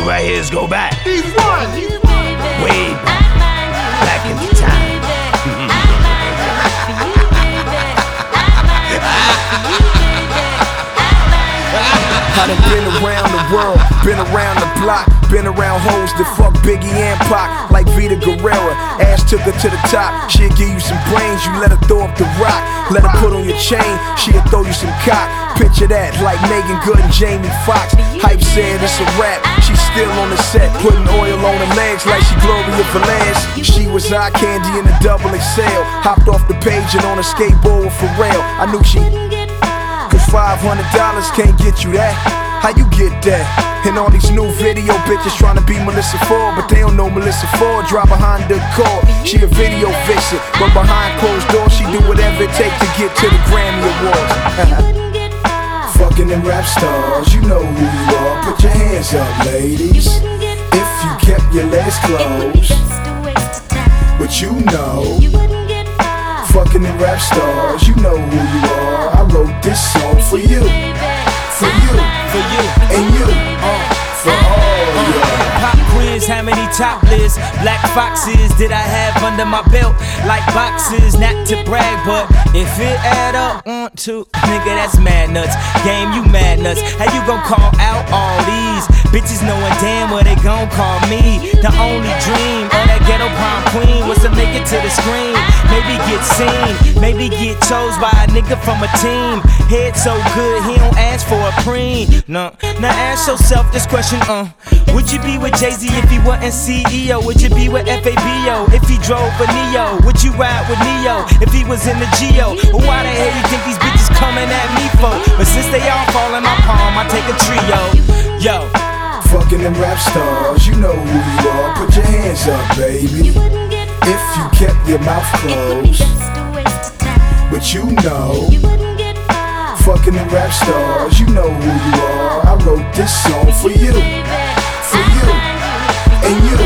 do right here is go back. He's one. He's one. Way back. Back into time. I done been around the world, been around the block, been around hoes that fuck Biggie and Pac, like Vida Guerra. Ass took her to the top, she'll give you some brains, you let her throw up the rock. Let her put on your chain, she'll throw you some cock. Picture that, like Meagan Good and Jamie Foxx. Hype said it's a rap, she's still on the set, putting oil on her legs like she Gloria Velez. She was eye candy in a double XL, hopped off the page and on a skateboard with Pharrell. I knew she. Cause $500 can't get you that. How you get that? And all these new video bitches trying to be Melissa Ford, but they don't know Melissa Ford. Drive behind the core. She a video vixen, but behind closed doors, she do whatever it takes to get to the Grammy Awards. Fucking them rap stars, you know who you are. Put your hands up, ladies. If you kept your legs closed, but you know. Fucking them rap stars, you know who you are. I wrote this song for you, for you, For you. and you, uh, for all y'all. Pop quiz, how many top lists? Black foxes did I have under my belt? Like boxes, not to brag, but if it add up, mm, one, two, nigga, that's mad nuts. Game, you mad nuts. How you gon' call out all these bitches knowing damn what they gon' call me? The only dream of that ghetto prom queen was to make it to the screen. Maybe get seen, maybe get chose by a nigga from a team. Head so good, he don't ask for a preen. No, now ask yourself this question, uh. Would you be with Jay Z if he wasn't CEO? Would you be with FABO if he drove a Neo? Would you ride with Neo if he was in the Geo? Why the hell you think these bitches coming at me for? But since they all fall in my palm, I take a trio. Yo, Fucking them rap stars, you know who you are. Put your hands up, baby. If you kept your mouth closed, but you know. Fucking them rap stars, you know who you are. I wrote this song for you, for you, and you,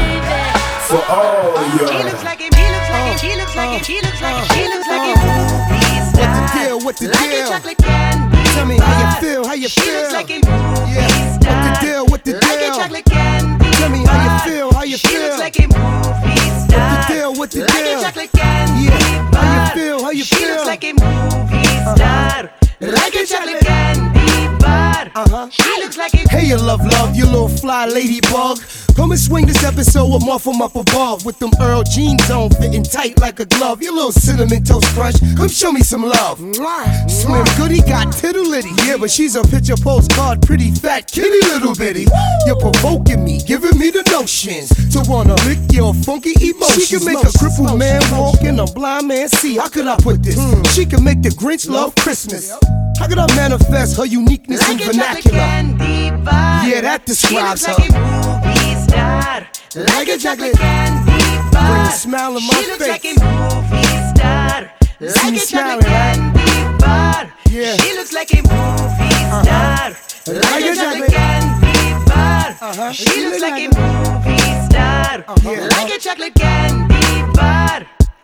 for all He y'all. looks like him, he looks like him, he looks like him, he looks like him, he looks like him. Uh, uh, uh. Movie star. What the deal? What the like deal? a chocolate candy. Tell me how you feel, how you She feel. looks like a like a Hey, you love, love, you little fly ladybug. Come and swing this episode with Muff 'em up above. With them Earl jeans on, fitting tight like a glove. You little cinnamon toast crunch, come show me some love. Slim Goody got tittle litty. Yeah, but she's a picture postcard, pretty fat kitty little bitty. You're provoking me, giving me the notions to wanna lick your funky emotions. She can make a crippled man walk and a blind man see. How could I put this? Hmm. She can make the Grinch love Christmas. How could I manifest her uniqueness in like chocolate vernacular? Yeah, that describes her. like a movie star. Like a chocolate candy bar. Bring a smile in my she looks face. like a movie star. Like me a chocolate candy bar. Yeah. She looks like a movie star. Like a chocolate candy bar. Uh-huh. She looks like a movie star. Yeah. Like a chocolate candy. She looks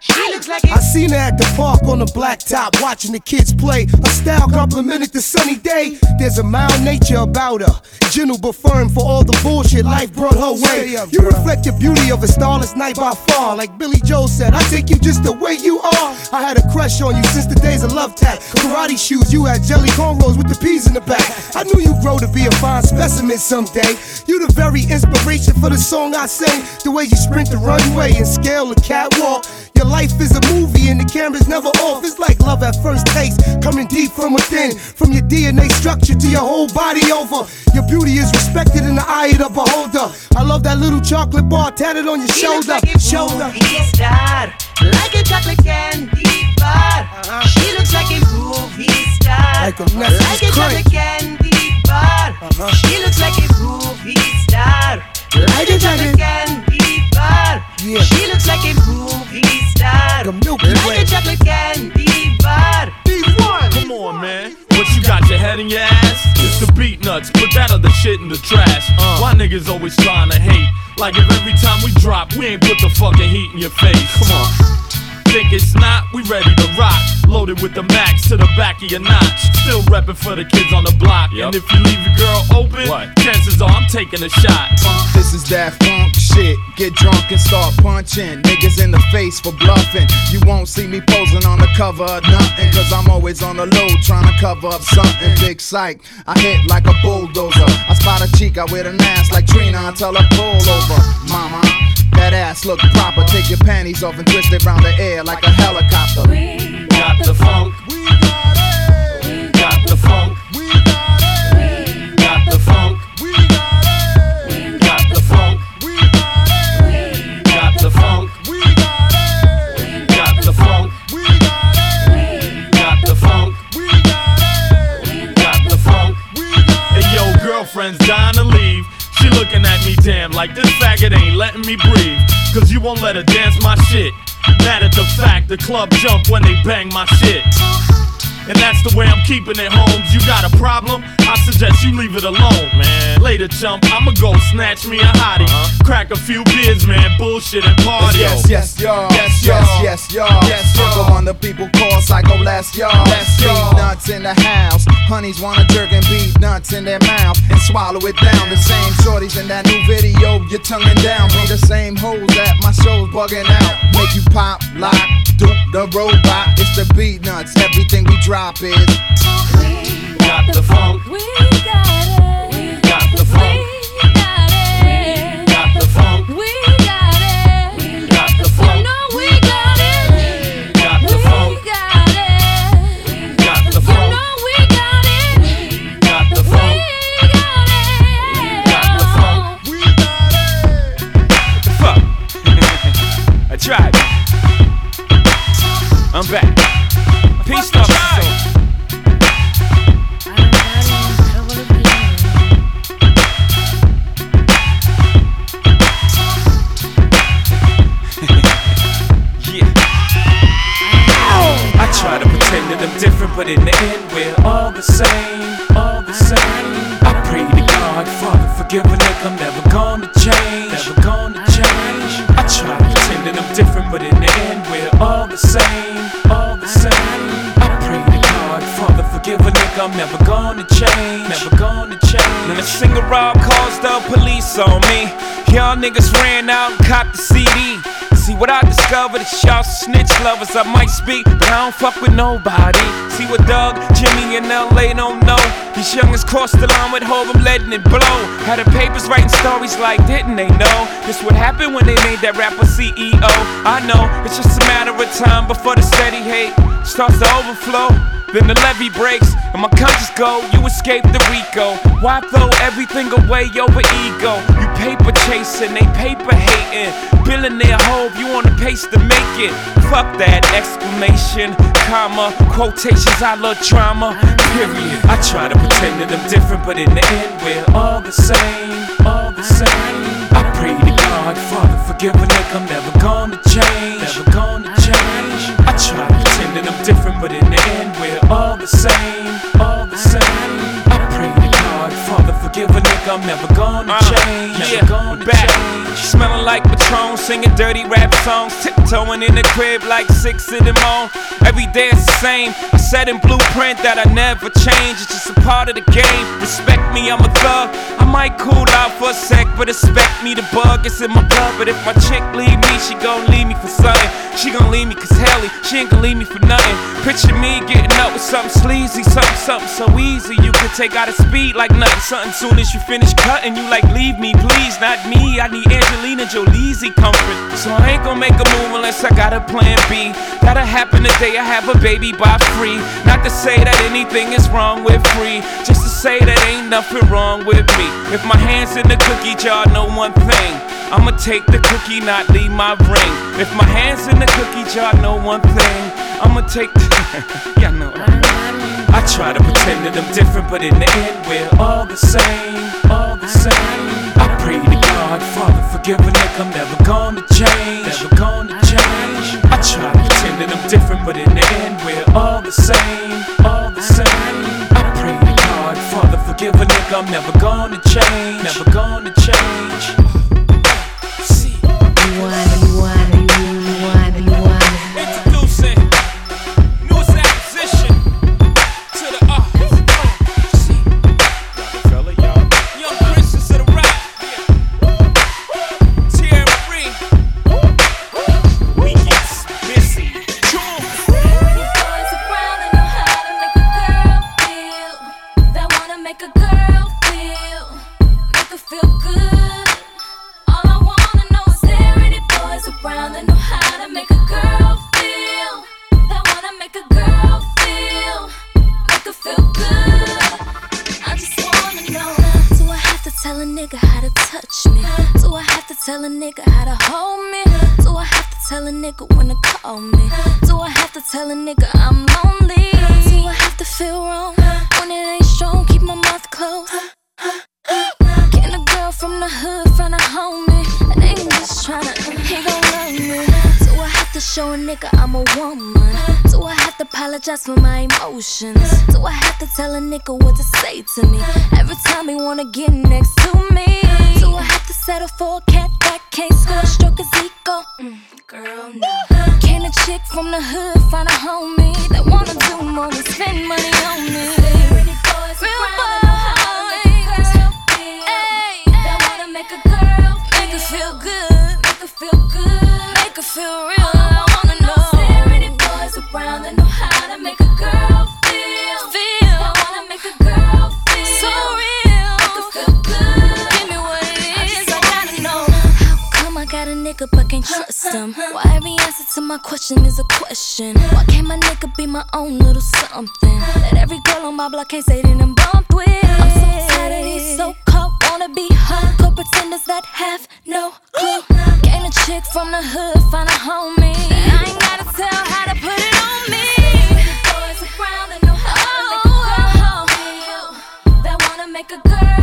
like I seen her at the park on the blacktop watching the kids play. Her style complimented the sunny day. There's a mild nature about her. Gentle but firm for all the bullshit life brought her way. You reflect the beauty of a starless night by far. Like Billy Joel said, I take you just the way you are. I had a crush on you since the days of love tap. Karate shoes, you had jelly cornrows with the peas in the back. I knew you'd grow to be a fine specimen someday. You the very inspiration for the song I sing. The way you sprint the runway and scale the catwalk. Your life is a movie and the camera's never off. It's like love at first taste, coming deep from within. From your DNA structure to your whole body over. Your beauty is respected in the eye of the beholder. I love that little chocolate bar tatted on your looks shoulder. like a Shoulder. star, like a chocolate candy bar. She looks like a movie star, Like a like a chocolate candy bar. Uh-huh. She looks like a movie star, like a chocolate candy bar. Yeah. She Nuts. Put that other shit in the trash. Uh. Why niggas always trying to hate? Like if every time we drop, we ain't put the fucking heat in your face. Come on. Think it's not, we ready to rock. Loaded with the max to the back of your notch. Still reppin' for the kids on the block. And if you leave your girl open, What? chances are I'm taking a shot. This is that funk shit. Get drunk and start punching niggas in the face for bluffing. You won't see me posing on the cover of nothing, cause I'm always on the low trying to cover up something. Big psych, I hit like a bulldozer. I spot a chica with an ass like Trina until I pull over. Mama, that ass look proper. Take your panties off and twist it round the air like a helicopter. Got the funk. We got the funk. We got the funk. We got the funk. We got the funk. We got the funk. We got the funk. We got the funk. Hey yo, girlfriend's dying to leave. She looking at me damn like this faggot ain't letting me breathe. Cause you won't let her dance my shit. Mad at the fact the club jump when they bang my shit. Uh-huh. And that's the way I'm keeping it, Holmes. You got a problem? I suggest you leave it alone, man. Later, chump, I'ma go snatch me a hottie. Uh-huh. Crack a few beers, man. Bullshit and party. Yes, yes, y'all. Yes, yes, y'all. yes, y'all. Yes, y'all. one the people call Psycho Les y'all. Yes, y'all. Nuts in the house. Honeys wanna jerk and beat nuts in their mouth and swallow it down. The same shorties in that new video, you're tonguing down. Be the same hoes at my shows bugging out. Make you pop, lock, dupe the robot. It's the Beatnuts. Everything we drop drop it. We got the funk. We got it. We got the funk. We got it. We got the funk. We got it. We got the funk. We got it. We got the funk. We got it. We got the funk. We got it. We got the funk. We got it. We got the funk. We got it. I'm back. Peace, love, Forgive a nigga, I'm never gonna change, never gonna change. Then a singer Rob calls the police on me. Y'all niggas ran out and copped the CD. See what I discovered is y'all snitch lovers. I might speak, but I don't fuck with nobody. See what Doug, Jimmy, and LA don't know. These youngins crossed the line with hope, I'm letting it blow. Had the papers writing stories like, didn't they know? This what happened when they made that rapper CEO. I know, it's just a matter of time before the steady hate starts to overflow. Then the levee breaks and my conscience go. You escape the RICO. Why throw everything away over ego? You paper chasing, they paper hating. Billionaire hope, you on the pace to make it. Fuck that exclamation, comma, quotations. I love drama. Period. I try to pretend that I'm different, but in the end we're all the same, all the same. I pray to God, Father, forgive a nigga, I'm never gonna change, never gonna change. Same, all the same. I pray to God, Father, forgive a nigga, I'm never gonna uh, change, never gonna back. change. Smelling like Patron, singing dirty rap songs, tiptoeing in the crib like six in the morning. Every day it's the same. Said in blueprint that I never change. It's just a part of the game. Respect me, I'm a thug. I might cool out for a sec, but expect me to bug. It's in my blood. But if my chick leave me, she gon' leave me for something. She gon' leave me cause Helly, she ain't gon' leave me for nothing. Picture me getting up with something sleazy, something, something so easy. You could take out a speed like nothing. Something soon as you finish cutting, you like, leave me, please, not me. I need Angelina Jolie's comfort. So I ain't gon' make a move unless I got a plan B. That'll happen the day I have a baby by free. Not to say that anything is wrong with free, just to say that ain't nothing wrong with me. If my hands in the cookie jar, know one thing. I'ma take the cookie, not leave my ring. If my hands in the cookie jar, know one thing. I'ma take the. yeah, know. I try to pretend that I'm different, but in the end, we're all the same, all the same. I God, Father, forgive a nigga, I'm never gonna change, never gonna change. I try to pretend that I'm different, but in the end, we're all the same, all the same. I pray to God, Father, forgive a nigga, I'm never gonna change, never gonna change. See. You apologize for my emotions. Do I have to tell a nigga what to say to me? Every time he wanna get next to me. Do I have to settle for a cat that can't score, stroke his ego? Mm, girl, no. Can a chick from the hood find a homie that wanna do more than spend money on me? Real boys, him? Why every answer to my question is a question? Why can't my nigga be my own little something? That every girl on my block can't say they done bumped with. I'm so tired of these so-called wanna be hardcore pretenders that have no clue. Gain a chick from the hood, find a homie. I ain't gotta tell how to put it on me. Boys around that know how to make a girl. That wanna make a girl,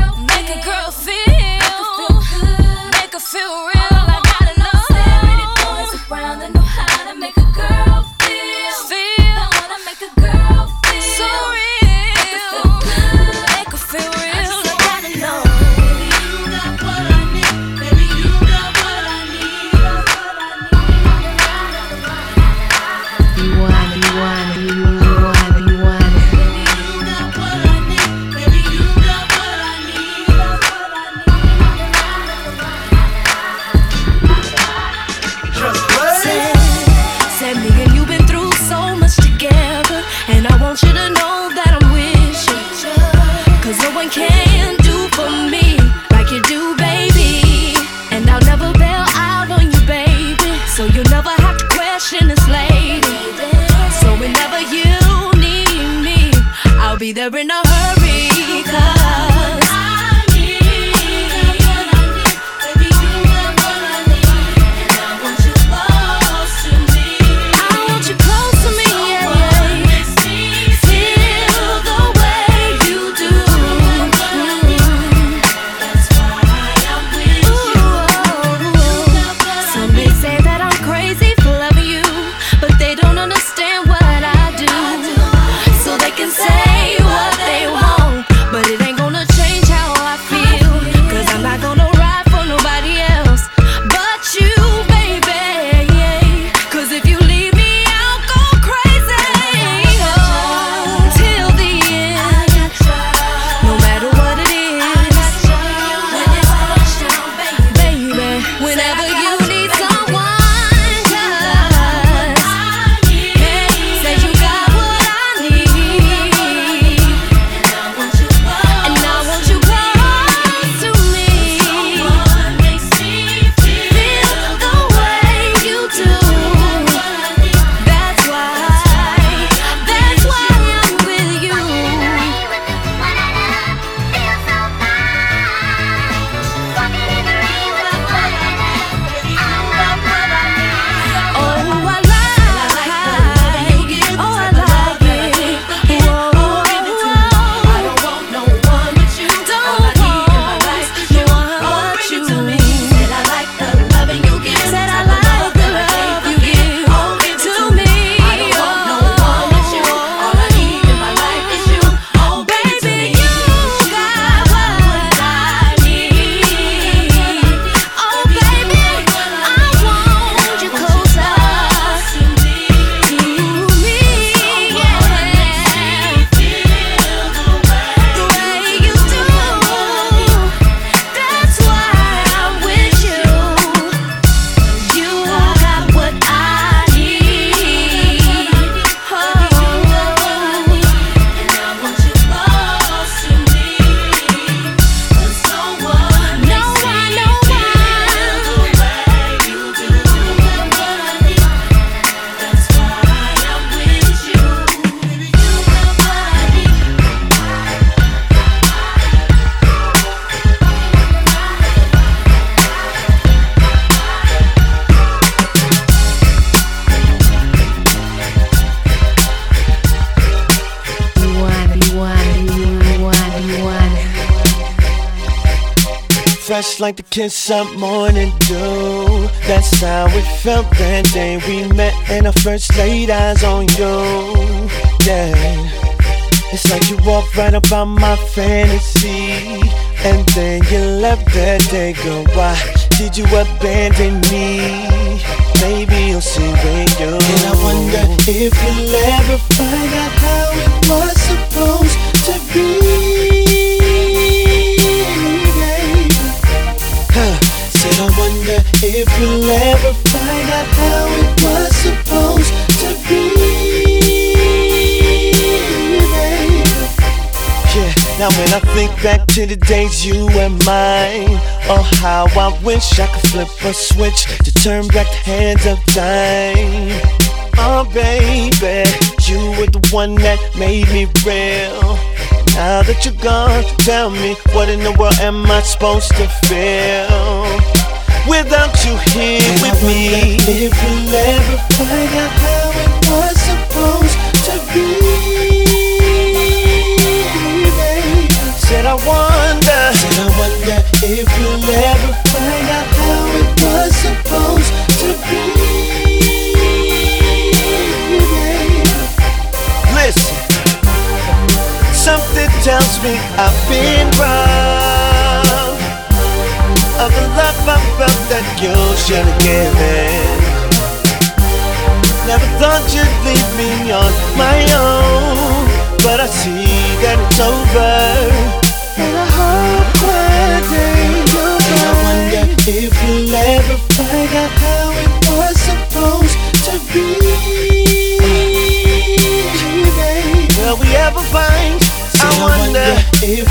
There a like the kiss up morning dew. That's how it felt that day we met and I first laid eyes on you. Yeah. It's like you walked right up on my fantasy. And then you left that day, girl. Why did you abandon me? Maybe you'll see when you And I wonder if you'll ever find out how it was supposed to be. Wonder if you'll ever find out how it was supposed to be. Yeah, now when I think back to the days you and mine, oh how I wish I could flip a switch to turn back the hands of time. Oh baby, you were the one that made me real. Now that you're gone, tell me what in the world am I supposed to feel without you here with me? If you'll ever find out how it was supposed to be, baby. Said I wonder, said I wonder if you'll ever find out how it was supposed to be, baby. Listen. Something tells me I've been wrong should have given. Never thought you'd leave me on my own, but I see that it's over. And I hope one day you'll find. And I wonder if you'll ever find out how it was supposed to be. Will we ever find? I, I wonder, wonder if